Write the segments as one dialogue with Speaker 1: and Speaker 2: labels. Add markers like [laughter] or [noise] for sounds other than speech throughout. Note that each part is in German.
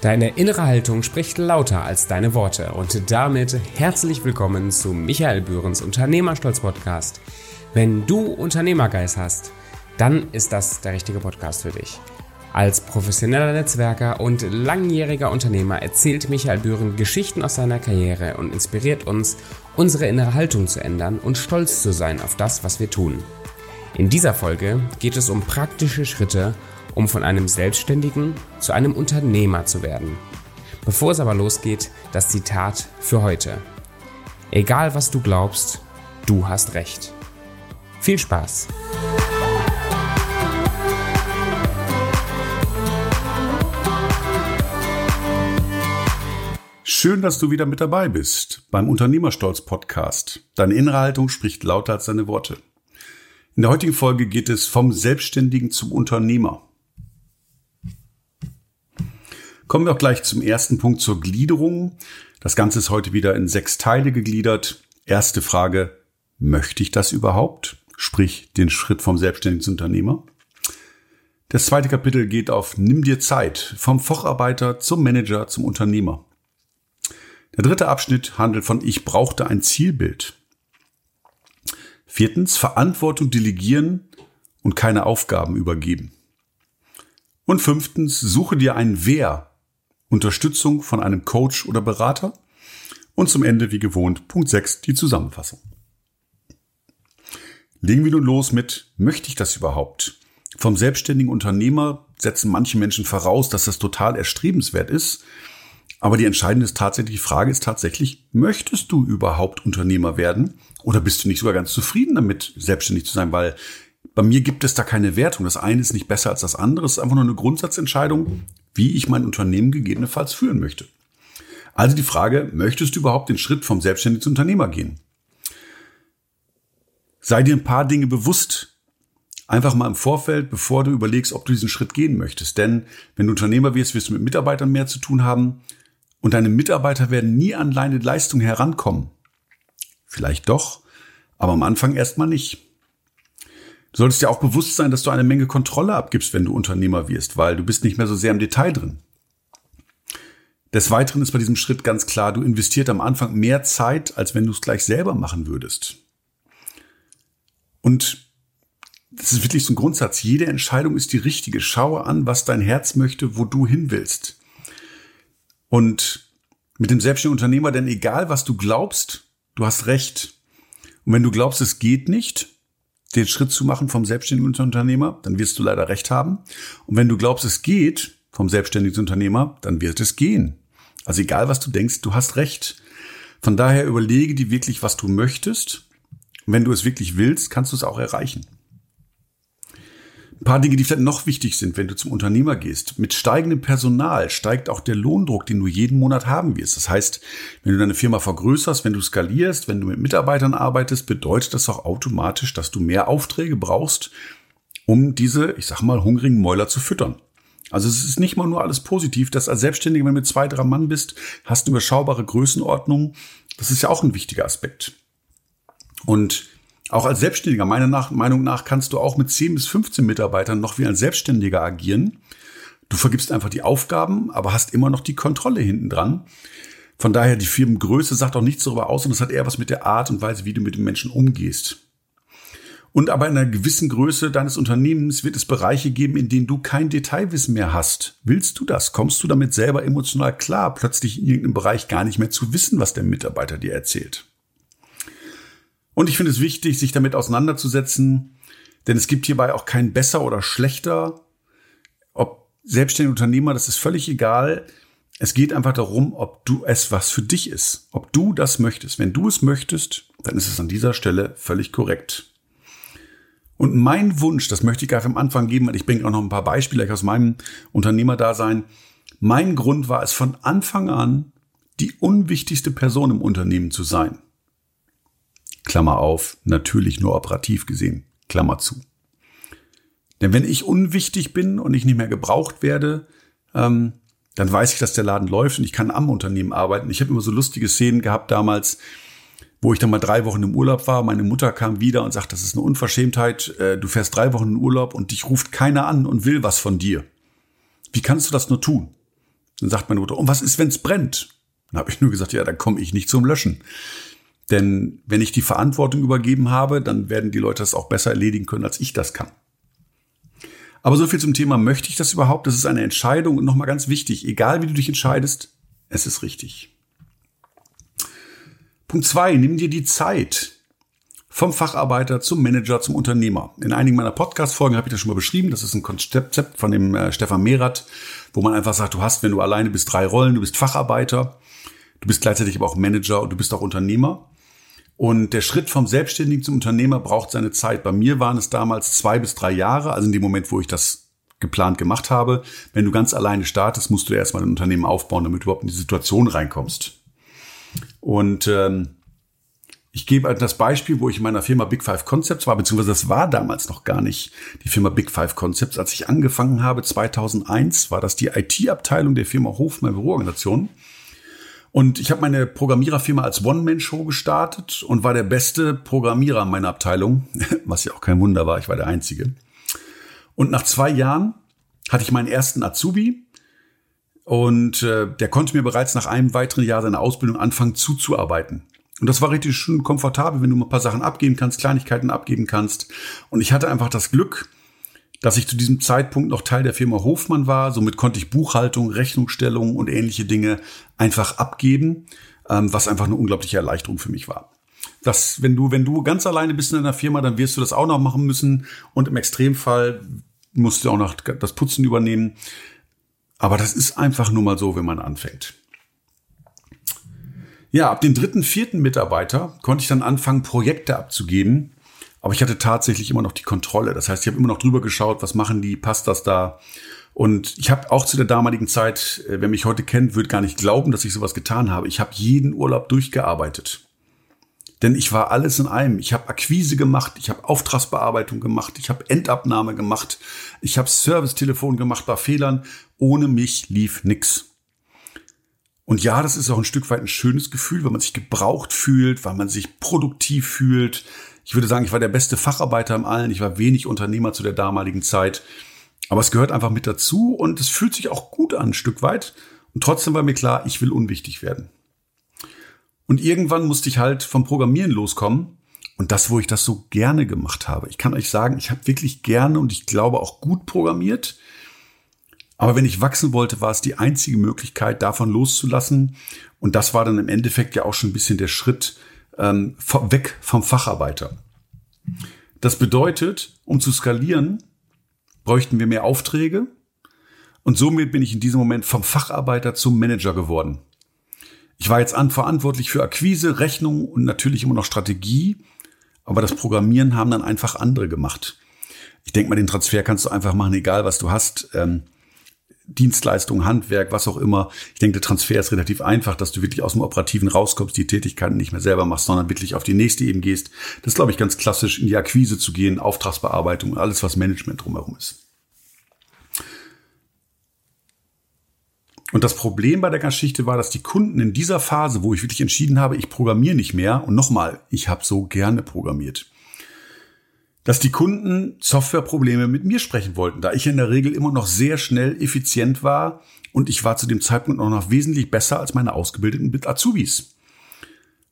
Speaker 1: Deine innere Haltung spricht lauter als deine Worte und damit herzlich willkommen zu Michael Bührens Unternehmerstolz Podcast. Wenn du Unternehmergeist hast, dann ist das der richtige Podcast für dich. Als professioneller Netzwerker und langjähriger Unternehmer erzählt Michael Bühren Geschichten aus seiner Karriere und inspiriert uns, unsere innere Haltung zu ändern und stolz zu sein auf das, was wir tun. In dieser Folge geht es um praktische Schritte, um von einem Selbstständigen zu einem Unternehmer zu werden. Bevor es aber losgeht, das Zitat für heute. Egal was du glaubst, du hast recht. Viel Spaß!
Speaker 2: Schön, dass du wieder mit dabei bist beim Unternehmerstolz Podcast. Deine innere Haltung spricht lauter als deine Worte. In der heutigen Folge geht es vom Selbstständigen zum Unternehmer. Kommen wir auch gleich zum ersten Punkt zur Gliederung. Das Ganze ist heute wieder in sechs Teile gegliedert. Erste Frage, möchte ich das überhaupt? Sprich, den Schritt vom Selbstständigen zum Unternehmer. Das zweite Kapitel geht auf Nimm dir Zeit, vom Facharbeiter zum Manager zum Unternehmer. Der dritte Abschnitt handelt von Ich brauchte ein Zielbild. Viertens, Verantwortung delegieren und keine Aufgaben übergeben. Und fünftens, suche dir ein Wer Unterstützung von einem Coach oder Berater und zum Ende wie gewohnt Punkt 6 die Zusammenfassung. Legen wir nun los mit Möchte ich das überhaupt? Vom selbstständigen Unternehmer setzen manche Menschen voraus, dass das total erstrebenswert ist. Aber die entscheidende tatsächliche Frage ist tatsächlich, möchtest du überhaupt Unternehmer werden? Oder bist du nicht sogar ganz zufrieden damit, selbstständig zu sein? Weil bei mir gibt es da keine Wertung. Das eine ist nicht besser als das andere. Es ist einfach nur eine Grundsatzentscheidung wie ich mein Unternehmen gegebenenfalls führen möchte. Also die Frage, möchtest du überhaupt den Schritt vom Selbstständigen zum Unternehmer gehen? Sei dir ein paar Dinge bewusst. Einfach mal im Vorfeld, bevor du überlegst, ob du diesen Schritt gehen möchtest. Denn wenn du Unternehmer wirst, wirst du mit Mitarbeitern mehr zu tun haben. Und deine Mitarbeiter werden nie an deine Leistung herankommen. Vielleicht doch, aber am Anfang erstmal nicht. Du solltest dir auch bewusst sein, dass du eine Menge Kontrolle abgibst, wenn du Unternehmer wirst, weil du bist nicht mehr so sehr im Detail drin. Des Weiteren ist bei diesem Schritt ganz klar, du investierst am Anfang mehr Zeit, als wenn du es gleich selber machen würdest. Und das ist wirklich so ein Grundsatz. Jede Entscheidung ist die richtige. Schaue an, was dein Herz möchte, wo du hin willst. Und mit dem selbstständigen Unternehmer, denn egal was du glaubst, du hast recht. Und wenn du glaubst, es geht nicht, den Schritt zu machen vom selbstständigen Unternehmer, dann wirst du leider recht haben. Und wenn du glaubst, es geht vom selbstständigen Unternehmer, dann wird es gehen. Also egal, was du denkst, du hast recht. Von daher überlege dir wirklich, was du möchtest. Und wenn du es wirklich willst, kannst du es auch erreichen. Ein paar Dinge, die vielleicht noch wichtig sind, wenn du zum Unternehmer gehst. Mit steigendem Personal steigt auch der Lohndruck, den du jeden Monat haben wirst. Das heißt, wenn du deine Firma vergrößerst, wenn du skalierst, wenn du mit Mitarbeitern arbeitest, bedeutet das auch automatisch, dass du mehr Aufträge brauchst, um diese, ich sag mal, hungrigen Mäuler zu füttern. Also es ist nicht mal nur alles positiv, dass als Selbstständiger, wenn du mit zwei, drei Mann bist, hast du überschaubare Größenordnung. Das ist ja auch ein wichtiger Aspekt. Und auch als Selbstständiger, meiner nach, Meinung nach, kannst du auch mit 10 bis 15 Mitarbeitern noch wie ein Selbstständiger agieren. Du vergibst einfach die Aufgaben, aber hast immer noch die Kontrolle hinten dran. Von daher, die Firmengröße sagt auch nichts darüber aus und das hat eher was mit der Art und Weise, wie du mit den Menschen umgehst. Und aber in einer gewissen Größe deines Unternehmens wird es Bereiche geben, in denen du kein Detailwissen mehr hast. Willst du das? Kommst du damit selber emotional klar, plötzlich in irgendeinem Bereich gar nicht mehr zu wissen, was der Mitarbeiter dir erzählt? Und ich finde es wichtig, sich damit auseinanderzusetzen, denn es gibt hierbei auch kein besser oder schlechter. Ob selbstständige Unternehmer, das ist völlig egal. Es geht einfach darum, ob du es was für dich ist, ob du das möchtest. Wenn du es möchtest, dann ist es an dieser Stelle völlig korrekt. Und mein Wunsch, das möchte ich gleich am Anfang geben, weil ich bringe auch noch ein paar Beispiele aus meinem Unternehmerdasein. Mein Grund war es von Anfang an, die unwichtigste Person im Unternehmen zu sein. Klammer auf, natürlich nur operativ gesehen, Klammer zu. Denn wenn ich unwichtig bin und ich nicht mehr gebraucht werde, ähm, dann weiß ich, dass der Laden läuft und ich kann am Unternehmen arbeiten. Ich habe immer so lustige Szenen gehabt damals, wo ich dann mal drei Wochen im Urlaub war. Meine Mutter kam wieder und sagt, das ist eine Unverschämtheit. Äh, du fährst drei Wochen in Urlaub und dich ruft keiner an und will was von dir. Wie kannst du das nur tun? Dann sagt meine Mutter, und was ist, wenn es brennt? Dann habe ich nur gesagt, ja, da komme ich nicht zum Löschen. Denn wenn ich die Verantwortung übergeben habe, dann werden die Leute das auch besser erledigen können, als ich das kann. Aber so viel zum Thema, möchte ich das überhaupt? Das ist eine Entscheidung und nochmal ganz wichtig, egal wie du dich entscheidest, es ist richtig. Punkt zwei: Nimm dir die Zeit vom Facharbeiter zum Manager zum Unternehmer. In einigen meiner Podcast-Folgen habe ich das schon mal beschrieben. Das ist ein Konzept von dem äh, Stefan Mehrath, wo man einfach sagt, du hast, wenn du alleine bist, drei Rollen. Du bist Facharbeiter, du bist gleichzeitig aber auch Manager und du bist auch Unternehmer. Und der Schritt vom Selbstständigen zum Unternehmer braucht seine Zeit. Bei mir waren es damals zwei bis drei Jahre, also in dem Moment, wo ich das geplant gemacht habe. Wenn du ganz alleine startest, musst du erstmal ein Unternehmen aufbauen, damit du überhaupt in die Situation reinkommst. Und ähm, ich gebe das Beispiel, wo ich in meiner Firma Big Five Concepts war, beziehungsweise das war damals noch gar nicht die Firma Big Five Concepts. Als ich angefangen habe, 2001, war das die IT-Abteilung der Firma Hofmann Büroorganisation. Und ich habe meine Programmiererfirma als One-Man-Show gestartet und war der beste Programmierer meiner Abteilung, [laughs] was ja auch kein Wunder war, ich war der Einzige. Und nach zwei Jahren hatte ich meinen ersten Azubi und äh, der konnte mir bereits nach einem weiteren Jahr seiner Ausbildung anfangen zuzuarbeiten. Und das war richtig schön komfortabel, wenn du mal ein paar Sachen abgeben kannst, Kleinigkeiten abgeben kannst. Und ich hatte einfach das Glück, dass ich zu diesem Zeitpunkt noch Teil der Firma Hofmann war. Somit konnte ich Buchhaltung, Rechnungsstellung und ähnliche Dinge einfach abgeben, ähm, was einfach eine unglaubliche Erleichterung für mich war. Das, wenn du, wenn du ganz alleine bist in einer Firma, dann wirst du das auch noch machen müssen. Und im Extremfall musst du auch noch das Putzen übernehmen. Aber das ist einfach nur mal so, wenn man anfängt. Ja, ab dem dritten, vierten Mitarbeiter konnte ich dann anfangen, Projekte abzugeben. Aber ich hatte tatsächlich immer noch die Kontrolle. Das heißt, ich habe immer noch drüber geschaut, was machen die, passt das da? Und ich habe auch zu der damaligen Zeit, äh, wer mich heute kennt, wird gar nicht glauben, dass ich sowas getan habe. Ich habe jeden Urlaub durchgearbeitet. Denn ich war alles in einem. Ich habe Akquise gemacht, ich habe Auftragsbearbeitung gemacht, ich habe Endabnahme gemacht, ich habe Servicetelefon gemacht bei Fehlern. Ohne mich lief nix. Und ja, das ist auch ein Stück weit ein schönes Gefühl, weil man sich gebraucht fühlt, weil man sich produktiv fühlt. Ich würde sagen, ich war der beste Facharbeiter im Allen. Ich war wenig Unternehmer zu der damaligen Zeit. Aber es gehört einfach mit dazu und es fühlt sich auch gut an, ein Stück weit. Und trotzdem war mir klar, ich will unwichtig werden. Und irgendwann musste ich halt vom Programmieren loskommen. Und das, wo ich das so gerne gemacht habe. Ich kann euch sagen, ich habe wirklich gerne und ich glaube auch gut programmiert. Aber wenn ich wachsen wollte, war es die einzige Möglichkeit, davon loszulassen. Und das war dann im Endeffekt ja auch schon ein bisschen der Schritt ähm, weg vom Facharbeiter. Das bedeutet, um zu skalieren, bräuchten wir mehr Aufträge. Und somit bin ich in diesem Moment vom Facharbeiter zum Manager geworden. Ich war jetzt an, verantwortlich für Akquise, Rechnung und natürlich immer noch Strategie. Aber das Programmieren haben dann einfach andere gemacht. Ich denke mal, den Transfer kannst du einfach machen, egal was du hast. Ähm, Dienstleistung, Handwerk, was auch immer. Ich denke, der Transfer ist relativ einfach, dass du wirklich aus dem Operativen rauskommst, die Tätigkeiten nicht mehr selber machst, sondern wirklich auf die nächste Ebene gehst. Das ist, glaube ich, ganz klassisch, in die Akquise zu gehen, Auftragsbearbeitung, alles, was Management drumherum ist. Und das Problem bei der Geschichte war, dass die Kunden in dieser Phase, wo ich wirklich entschieden habe, ich programmiere nicht mehr, und nochmal, ich habe so gerne programmiert dass die Kunden Softwareprobleme mit mir sprechen wollten, da ich in der Regel immer noch sehr schnell effizient war und ich war zu dem Zeitpunkt auch noch wesentlich besser als meine ausgebildeten Azubis.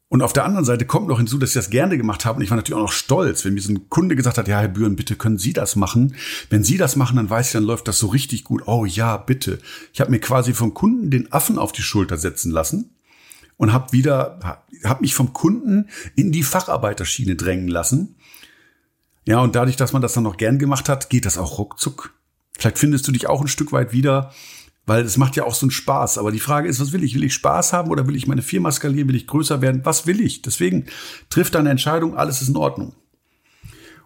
Speaker 2: Und auf der anderen Seite kommt noch hinzu, dass ich das gerne gemacht habe und ich war natürlich auch noch stolz, wenn mir so ein Kunde gesagt hat, ja, Herr Bühren, bitte können Sie das machen. Wenn Sie das machen, dann weiß ich, dann läuft das so richtig gut. Oh ja, bitte. Ich habe mir quasi vom Kunden den Affen auf die Schulter setzen lassen und habe wieder, habe mich vom Kunden in die Facharbeiterschiene drängen lassen ja, und dadurch, dass man das dann noch gern gemacht hat, geht das auch ruckzuck. Vielleicht findest du dich auch ein Stück weit wieder, weil es macht ja auch so einen Spaß. Aber die Frage ist, was will ich? Will ich Spaß haben oder will ich meine Firma skalieren? Will ich größer werden? Was will ich? Deswegen trifft deine Entscheidung, alles ist in Ordnung.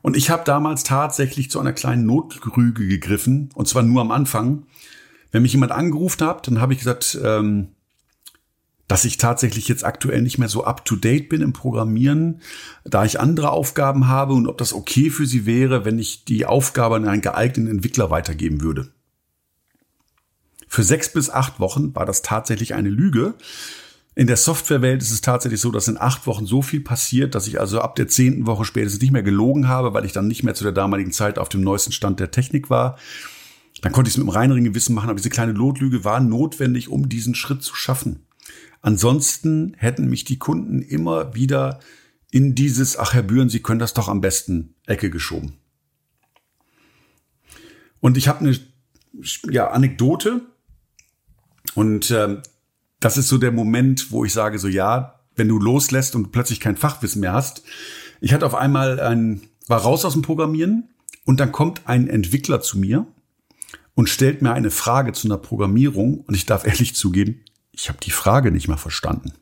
Speaker 2: Und ich habe damals tatsächlich zu einer kleinen Notrüge gegriffen, und zwar nur am Anfang. Wenn mich jemand angerufen hat, dann habe ich gesagt, ähm, dass ich tatsächlich jetzt aktuell nicht mehr so up-to-date bin im Programmieren, da ich andere Aufgaben habe und ob das okay für Sie wäre, wenn ich die Aufgabe an einen geeigneten Entwickler weitergeben würde. Für sechs bis acht Wochen war das tatsächlich eine Lüge. In der Softwarewelt ist es tatsächlich so, dass in acht Wochen so viel passiert, dass ich also ab der zehnten Woche spätestens nicht mehr gelogen habe, weil ich dann nicht mehr zu der damaligen Zeit auf dem neuesten Stand der Technik war. dann konnte ich es mit einem reineren Gewissen machen, aber diese kleine Notlüge war notwendig, um diesen Schritt zu schaffen. Ansonsten hätten mich die Kunden immer wieder in dieses, ach Herr Bühren, Sie können das doch am besten Ecke geschoben. Und ich habe eine ja, Anekdote und äh, das ist so der Moment, wo ich sage so, ja, wenn du loslässt und plötzlich kein Fachwissen mehr hast. Ich hatte auf einmal ein, war raus aus dem Programmieren und dann kommt ein Entwickler zu mir und stellt mir eine Frage zu einer Programmierung und ich darf ehrlich zugeben, ich habe die Frage nicht mal verstanden.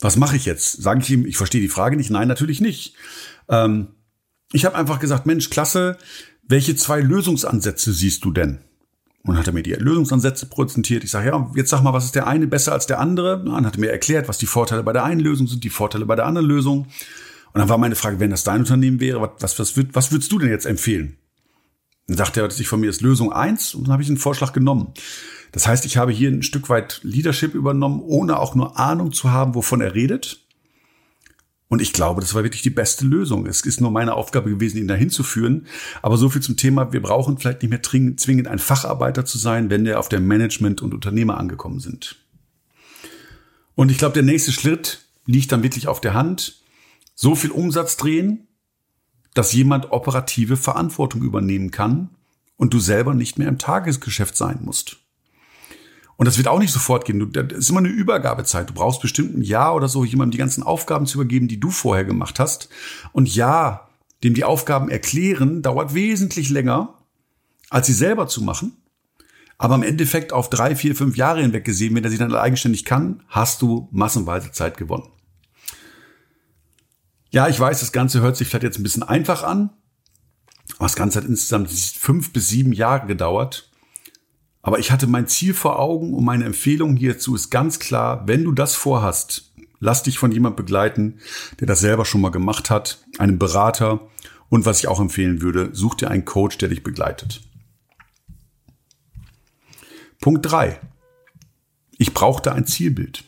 Speaker 2: Was mache ich jetzt? Sage ich ihm, ich verstehe die Frage nicht? Nein, natürlich nicht. Ähm, ich habe einfach gesagt, Mensch, klasse, welche zwei Lösungsansätze siehst du denn? Und dann hat er mir die Lösungsansätze präsentiert. Ich sage, ja, jetzt sag mal, was ist der eine besser als der andere? dann hat er mir erklärt, was die Vorteile bei der einen Lösung sind, die Vorteile bei der anderen Lösung. Und dann war meine Frage, wenn das dein Unternehmen wäre, was, was, was, würdest du denn jetzt empfehlen? Dann sagte er sich von mir ist Lösung eins und dann habe ich den Vorschlag genommen. Das heißt, ich habe hier ein Stück weit Leadership übernommen, ohne auch nur Ahnung zu haben, wovon er redet. Und ich glaube, das war wirklich die beste Lösung. Es ist nur meine Aufgabe gewesen, ihn dahin zu führen. Aber so viel zum Thema, wir brauchen vielleicht nicht mehr zwingend ein Facharbeiter zu sein, wenn wir auf der Management- und Unternehmer angekommen sind. Und ich glaube, der nächste Schritt liegt dann wirklich auf der Hand. So viel Umsatz drehen, dass jemand operative Verantwortung übernehmen kann und du selber nicht mehr im Tagesgeschäft sein musst. Und das wird auch nicht sofort gehen. Das ist immer eine Übergabezeit. Du brauchst bestimmt ein Jahr oder so, jemandem die ganzen Aufgaben zu übergeben, die du vorher gemacht hast. Und ja, dem die Aufgaben erklären, dauert wesentlich länger, als sie selber zu machen. Aber im Endeffekt auf drei, vier, fünf Jahre hinweg gesehen, wenn er sie dann eigenständig kann, hast du massenweise Zeit gewonnen. Ja, ich weiß, das Ganze hört sich vielleicht jetzt ein bisschen einfach an. Aber das Ganze hat insgesamt fünf bis sieben Jahre gedauert. Aber ich hatte mein Ziel vor Augen und meine Empfehlung hierzu ist ganz klar, wenn du das vorhast, lass dich von jemand begleiten, der das selber schon mal gemacht hat, einem Berater und was ich auch empfehlen würde, such dir einen Coach, der dich begleitet. Punkt drei: Ich brauchte ein Zielbild.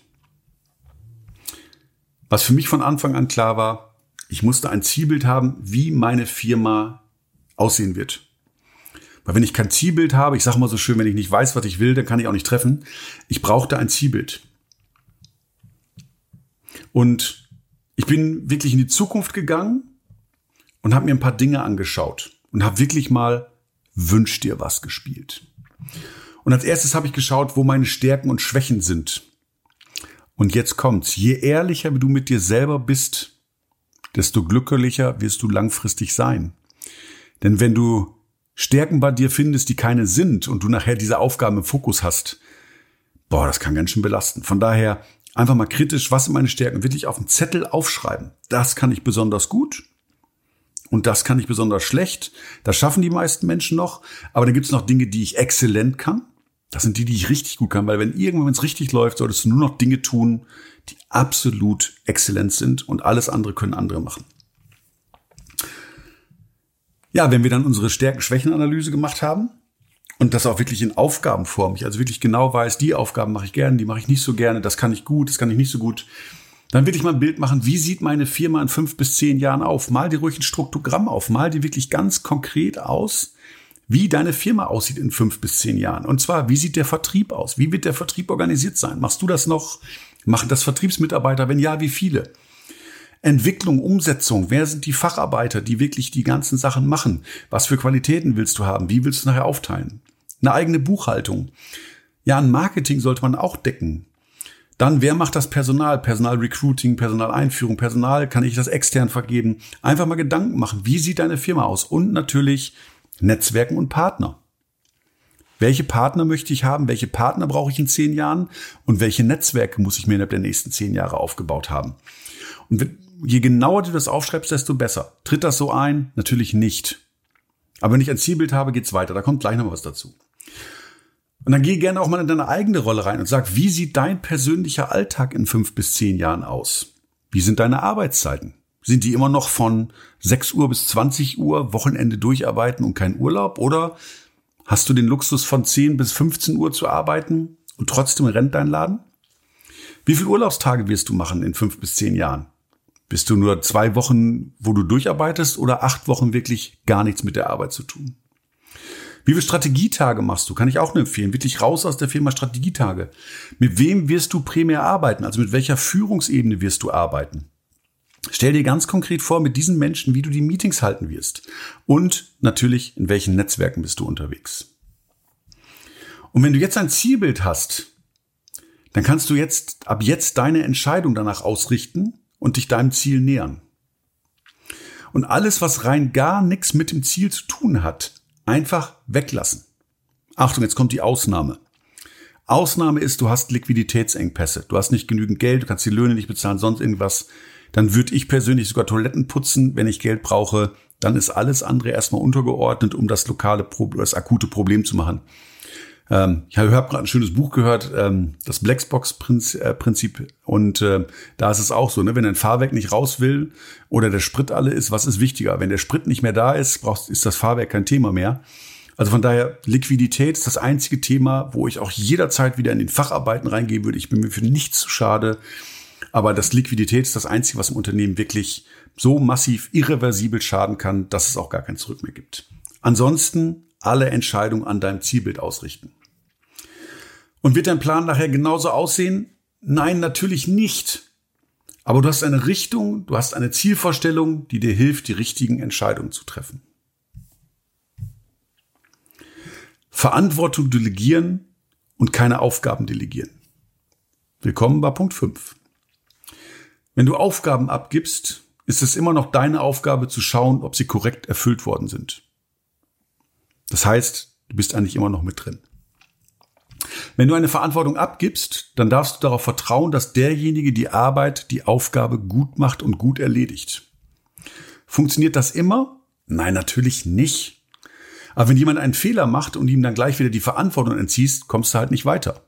Speaker 2: Was für mich von Anfang an klar war, ich musste ein Zielbild haben, wie meine Firma aussehen wird. Weil wenn ich kein Zielbild habe, ich sage mal so schön, wenn ich nicht weiß, was ich will, dann kann ich auch nicht treffen. Ich brauchte ein Zielbild. Und ich bin wirklich in die Zukunft gegangen und habe mir ein paar Dinge angeschaut und habe wirklich mal Wünsch dir was gespielt. Und als erstes habe ich geschaut, wo meine Stärken und Schwächen sind. Und jetzt kommt's. Je ehrlicher du mit dir selber bist, desto glücklicher wirst du langfristig sein. Denn wenn du Stärken bei dir findest, die keine sind und du nachher diese Aufgaben im Fokus hast, boah, das kann ganz schön belasten. Von daher einfach mal kritisch, was sind meine Stärken, wirklich auf dem Zettel aufschreiben. Das kann ich besonders gut und das kann ich besonders schlecht. Das schaffen die meisten Menschen noch, aber dann gibt es noch Dinge, die ich exzellent kann. Das sind die, die ich richtig gut kann, weil wenn irgendwann, wenn es richtig läuft, solltest du nur noch Dinge tun, die absolut exzellent sind und alles andere können andere machen. Ja, wenn wir dann unsere Stärken-Schwächen-Analyse gemacht haben und das auch wirklich in Aufgabenform, ich also wirklich genau weiß, die Aufgaben mache ich gerne, die mache ich nicht so gerne, das kann ich gut, das kann ich nicht so gut, dann will ich mal ein Bild machen, wie sieht meine Firma in fünf bis zehn Jahren auf? Mal dir ruhig ein Struktogramm auf, mal dir wirklich ganz konkret aus, wie deine Firma aussieht in fünf bis zehn Jahren. Und zwar, wie sieht der Vertrieb aus? Wie wird der Vertrieb organisiert sein? Machst du das noch? Machen das Vertriebsmitarbeiter? Wenn ja, wie viele? Entwicklung, Umsetzung. Wer sind die Facharbeiter, die wirklich die ganzen Sachen machen? Was für Qualitäten willst du haben? Wie willst du nachher aufteilen? Eine eigene Buchhaltung. Ja, ein Marketing sollte man auch decken. Dann, wer macht das Personal? Personalrecruiting, Personaleinführung, Personal, kann ich das extern vergeben? Einfach mal Gedanken machen. Wie sieht deine Firma aus? Und natürlich Netzwerken und Partner. Welche Partner möchte ich haben? Welche Partner brauche ich in zehn Jahren? Und welche Netzwerke muss ich mir innerhalb der nächsten zehn Jahre aufgebaut haben? Und je genauer du das aufschreibst, desto besser. Tritt das so ein? Natürlich nicht. Aber wenn ich ein Zielbild habe, geht's weiter. Da kommt gleich noch was dazu. Und dann geh gerne auch mal in deine eigene Rolle rein und sag, wie sieht dein persönlicher Alltag in fünf bis zehn Jahren aus? Wie sind deine Arbeitszeiten? Sind die immer noch von 6 Uhr bis 20 Uhr Wochenende durcharbeiten und kein Urlaub? Oder hast du den Luxus von 10 bis 15 Uhr zu arbeiten und trotzdem rennt dein Laden? Wie viele Urlaubstage wirst du machen in fünf bis zehn Jahren? Bist du nur zwei Wochen, wo du durcharbeitest oder acht Wochen wirklich gar nichts mit der Arbeit zu tun? Wie viele Strategietage machst du? Kann ich auch nur empfehlen. Wirklich raus aus der Firma Strategietage. Mit wem wirst du primär arbeiten? Also mit welcher Führungsebene wirst du arbeiten? Stell dir ganz konkret vor, mit diesen Menschen, wie du die Meetings halten wirst. Und natürlich, in welchen Netzwerken bist du unterwegs. Und wenn du jetzt ein Zielbild hast, dann kannst du jetzt ab jetzt deine Entscheidung danach ausrichten und dich deinem Ziel nähern. Und alles, was rein gar nichts mit dem Ziel zu tun hat, einfach weglassen. Achtung, jetzt kommt die Ausnahme. Ausnahme ist, du hast Liquiditätsengpässe. Du hast nicht genügend Geld, du kannst die Löhne nicht bezahlen, sonst irgendwas. Dann würde ich persönlich sogar Toiletten putzen, wenn ich Geld brauche. Dann ist alles andere erstmal untergeordnet, um das lokale, das akute Problem zu machen. Ähm, ich habe gerade ein schönes Buch gehört, ähm, das Blacksbox-Prinzip. Und äh, da ist es auch so, ne? wenn ein Fahrwerk nicht raus will oder der Sprit alle ist, was ist wichtiger? Wenn der Sprit nicht mehr da ist, brauchst, ist das Fahrwerk kein Thema mehr. Also von daher, Liquidität ist das einzige Thema, wo ich auch jederzeit wieder in den Facharbeiten reingehen würde. Ich bin mir für nichts zu schade. Aber das Liquidität ist das Einzige, was im Unternehmen wirklich so massiv irreversibel schaden kann, dass es auch gar kein Zurück mehr gibt. Ansonsten alle Entscheidungen an deinem Zielbild ausrichten. Und wird dein Plan nachher genauso aussehen? Nein, natürlich nicht. Aber du hast eine Richtung, du hast eine Zielvorstellung, die dir hilft, die richtigen Entscheidungen zu treffen. Verantwortung delegieren und keine Aufgaben delegieren. Willkommen bei Punkt 5. Wenn du Aufgaben abgibst, ist es immer noch deine Aufgabe zu schauen, ob sie korrekt erfüllt worden sind. Das heißt, du bist eigentlich immer noch mit drin. Wenn du eine Verantwortung abgibst, dann darfst du darauf vertrauen, dass derjenige die Arbeit, die Aufgabe gut macht und gut erledigt. Funktioniert das immer? Nein, natürlich nicht. Aber wenn jemand einen Fehler macht und ihm dann gleich wieder die Verantwortung entziehst, kommst du halt nicht weiter.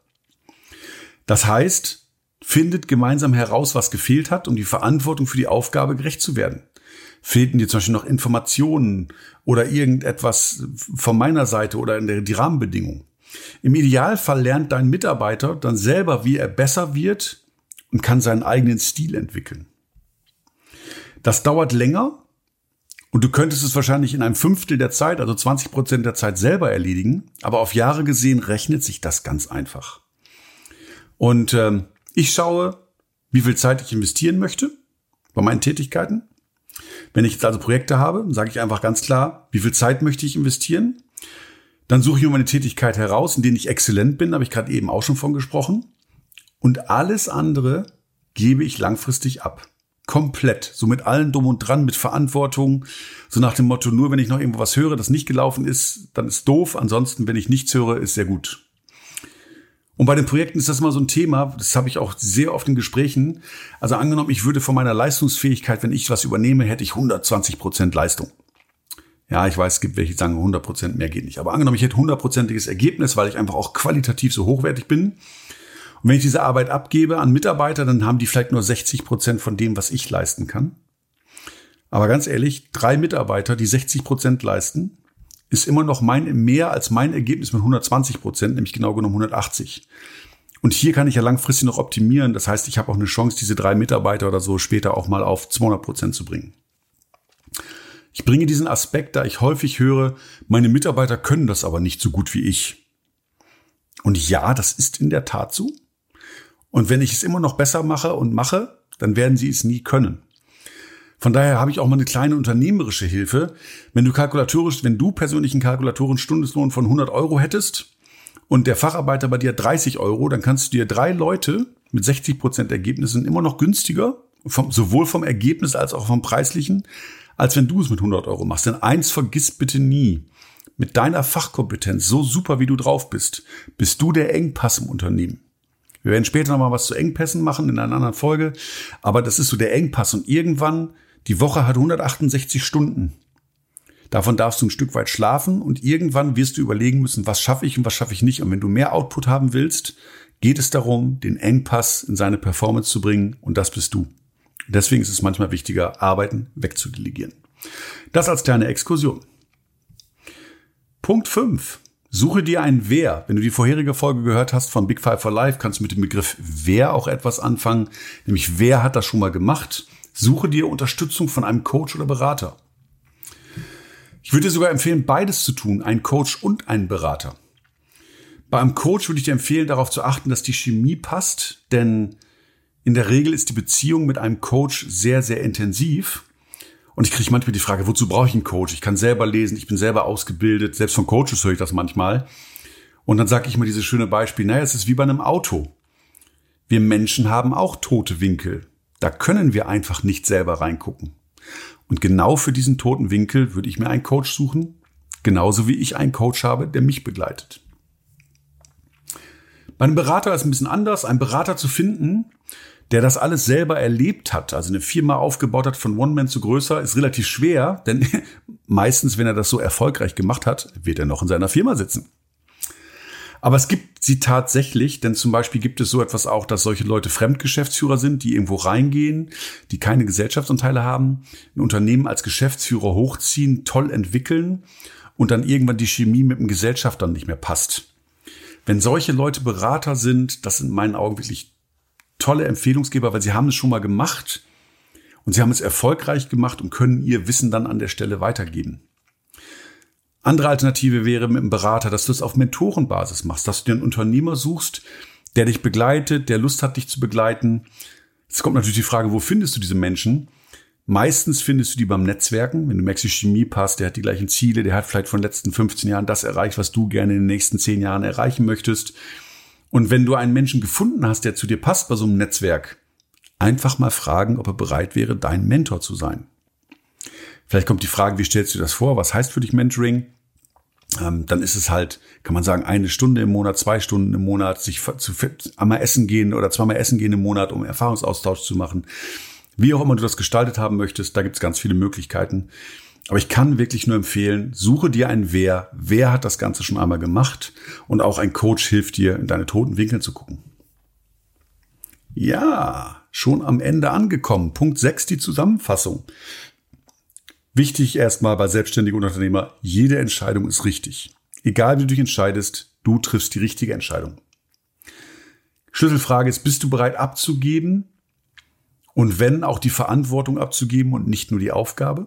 Speaker 2: Das heißt, findet gemeinsam heraus, was gefehlt hat, um die Verantwortung für die Aufgabe gerecht zu werden. Fehlten dir zum Beispiel noch Informationen oder irgendetwas von meiner Seite oder die Rahmenbedingungen? Im Idealfall lernt dein Mitarbeiter dann selber, wie er besser wird und kann seinen eigenen Stil entwickeln. Das dauert länger und du könntest es wahrscheinlich in einem Fünftel der Zeit, also 20 Prozent der Zeit selber erledigen, aber auf Jahre gesehen rechnet sich das ganz einfach. Und ähm, ich schaue, wie viel Zeit ich investieren möchte bei meinen Tätigkeiten. Wenn ich jetzt also Projekte habe, sage ich einfach ganz klar, wie viel Zeit möchte ich investieren dann suche ich mir meine Tätigkeit heraus, in denen ich exzellent bin, habe ich gerade eben auch schon von gesprochen. Und alles andere gebe ich langfristig ab. Komplett. So mit allen drum und dran, mit Verantwortung. So nach dem Motto, nur wenn ich noch irgendwo was höre, das nicht gelaufen ist, dann ist doof. Ansonsten, wenn ich nichts höre, ist sehr gut. Und bei den Projekten ist das immer so ein Thema, das habe ich auch sehr oft in Gesprächen. Also angenommen, ich würde von meiner Leistungsfähigkeit, wenn ich was übernehme, hätte ich 120 Prozent Leistung. Ja, ich weiß, es gibt welche, die sagen 100 Prozent mehr geht nicht. Aber angenommen, ich hätte hundertprozentiges Ergebnis, weil ich einfach auch qualitativ so hochwertig bin. Und wenn ich diese Arbeit abgebe an Mitarbeiter, dann haben die vielleicht nur 60 Prozent von dem, was ich leisten kann. Aber ganz ehrlich, drei Mitarbeiter, die 60 Prozent leisten, ist immer noch mein mehr als mein Ergebnis mit 120 Prozent, nämlich genau genommen 180. Und hier kann ich ja langfristig noch optimieren. Das heißt, ich habe auch eine Chance, diese drei Mitarbeiter oder so später auch mal auf 200 Prozent zu bringen. Ich bringe diesen Aspekt, da ich häufig höre, meine Mitarbeiter können das aber nicht so gut wie ich. Und ja, das ist in der Tat so. Und wenn ich es immer noch besser mache und mache, dann werden sie es nie können. Von daher habe ich auch mal eine kleine unternehmerische Hilfe. Wenn du kalkulatorisch, wenn du persönlich einen kalkulatoren Stundenlohn von 100 Euro hättest und der Facharbeiter bei dir 30 Euro, dann kannst du dir drei Leute mit 60 Prozent Ergebnissen immer noch günstiger, vom, sowohl vom Ergebnis als auch vom preislichen, als wenn du es mit 100 Euro machst. Denn eins vergiss bitte nie. Mit deiner Fachkompetenz, so super wie du drauf bist, bist du der Engpass im Unternehmen. Wir werden später nochmal was zu Engpässen machen in einer anderen Folge. Aber das ist so der Engpass. Und irgendwann, die Woche hat 168 Stunden. Davon darfst du ein Stück weit schlafen und irgendwann wirst du überlegen müssen, was schaffe ich und was schaffe ich nicht. Und wenn du mehr Output haben willst, geht es darum, den Engpass in seine Performance zu bringen und das bist du. Deswegen ist es manchmal wichtiger, Arbeiten wegzudelegieren. Das als kleine Exkursion. Punkt 5. Suche dir ein Wer. Wenn du die vorherige Folge gehört hast von Big Five for Life, kannst du mit dem Begriff Wer auch etwas anfangen. Nämlich wer hat das schon mal gemacht? Suche dir Unterstützung von einem Coach oder Berater. Ich würde dir sogar empfehlen, beides zu tun, einen Coach und einen Berater. Bei einem Coach würde ich dir empfehlen, darauf zu achten, dass die Chemie passt, denn in der Regel ist die Beziehung mit einem Coach sehr, sehr intensiv. Und ich kriege manchmal die Frage, wozu brauche ich einen Coach? Ich kann selber lesen, ich bin selber ausgebildet, selbst von Coaches höre ich das manchmal. Und dann sage ich mal dieses schöne Beispiel, naja, es ist wie bei einem Auto. Wir Menschen haben auch tote Winkel. Da können wir einfach nicht selber reingucken. Und genau für diesen toten Winkel würde ich mir einen Coach suchen, genauso wie ich einen Coach habe, der mich begleitet. Bei einem Berater ist es ein bisschen anders, einen Berater zu finden, der das alles selber erlebt hat, also eine Firma aufgebaut hat von One Man zu größer, ist relativ schwer, denn [laughs] meistens, wenn er das so erfolgreich gemacht hat, wird er noch in seiner Firma sitzen. Aber es gibt sie tatsächlich, denn zum Beispiel gibt es so etwas auch, dass solche Leute Fremdgeschäftsführer sind, die irgendwo reingehen, die keine Gesellschaftsanteile haben, ein Unternehmen als Geschäftsführer hochziehen, toll entwickeln und dann irgendwann die Chemie mit dem Gesellschafter nicht mehr passt. Wenn solche Leute Berater sind, das sind in meinen Augen wirklich tolle Empfehlungsgeber, weil sie haben es schon mal gemacht und sie haben es erfolgreich gemacht und können ihr Wissen dann an der Stelle weitergeben. Andere Alternative wäre mit einem Berater, dass du es auf Mentorenbasis machst, dass du dir einen Unternehmer suchst, der dich begleitet, der Lust hat, dich zu begleiten. Jetzt kommt natürlich die Frage, wo findest du diese Menschen? Meistens findest du die beim Netzwerken. Wenn du merkst, die Chemie passt, der hat die gleichen Ziele, der hat vielleicht von den letzten 15 Jahren das erreicht, was du gerne in den nächsten 10 Jahren erreichen möchtest. Und wenn du einen Menschen gefunden hast, der zu dir passt bei so einem Netzwerk, einfach mal fragen, ob er bereit wäre, dein Mentor zu sein. Vielleicht kommt die Frage, wie stellst du das vor? Was heißt für dich Mentoring? Ähm, dann ist es halt, kann man sagen, eine Stunde im Monat, zwei Stunden im Monat, sich zu einmal essen gehen oder zweimal essen gehen im Monat, um Erfahrungsaustausch zu machen. Wie auch immer du das gestaltet haben möchtest, da gibt es ganz viele Möglichkeiten. Aber ich kann wirklich nur empfehlen, suche dir ein Wer. Wer hat das Ganze schon einmal gemacht? Und auch ein Coach hilft dir, in deine toten Winkel zu gucken. Ja, schon am Ende angekommen. Punkt 6, die Zusammenfassung. Wichtig erstmal bei selbstständigen Unternehmer, jede Entscheidung ist richtig. Egal wie du dich entscheidest, du triffst die richtige Entscheidung. Schlüsselfrage ist, bist du bereit abzugeben? Und wenn auch die Verantwortung abzugeben und nicht nur die Aufgabe?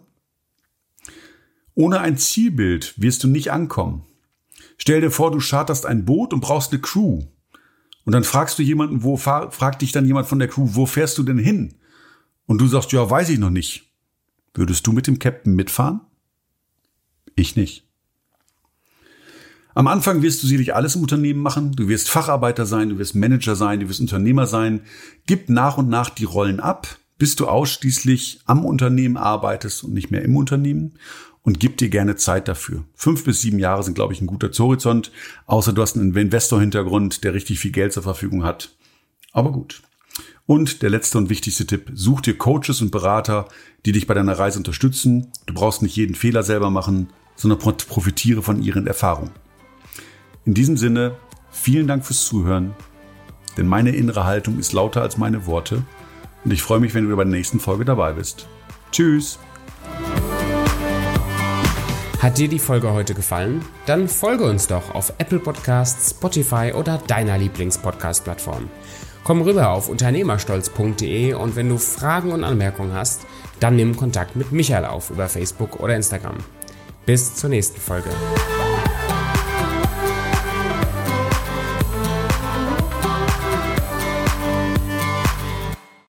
Speaker 2: Ohne ein Zielbild wirst du nicht ankommen. Stell dir vor, du charterst ein Boot und brauchst eine Crew. Und dann fragst du jemanden, wo fragt dich dann jemand von der Crew, wo fährst du denn hin? Und du sagst, ja, weiß ich noch nicht. Würdest du mit dem Captain mitfahren? Ich nicht. Am Anfang wirst du sicherlich alles im Unternehmen machen. Du wirst Facharbeiter sein, du wirst Manager sein, du wirst Unternehmer sein. Gib nach und nach die Rollen ab, bis du ausschließlich am Unternehmen arbeitest und nicht mehr im Unternehmen. Und gib dir gerne Zeit dafür. Fünf bis sieben Jahre sind, glaube ich, ein guter Horizont. Außer du hast einen Investor-Hintergrund, der richtig viel Geld zur Verfügung hat. Aber gut. Und der letzte und wichtigste Tipp, such dir Coaches und Berater, die dich bei deiner Reise unterstützen. Du brauchst nicht jeden Fehler selber machen, sondern profitiere von ihren Erfahrungen. In diesem Sinne, vielen Dank fürs Zuhören, denn meine innere Haltung ist lauter als meine Worte und ich freue mich, wenn du bei der nächsten Folge dabei bist. Tschüss!
Speaker 1: Hat dir die Folge heute gefallen? Dann folge uns doch auf Apple Podcasts, Spotify oder deiner Lieblings-Podcast-Plattform. Komm rüber auf unternehmerstolz.de und wenn du Fragen und Anmerkungen hast, dann nimm Kontakt mit Michael auf über Facebook oder Instagram. Bis zur nächsten Folge.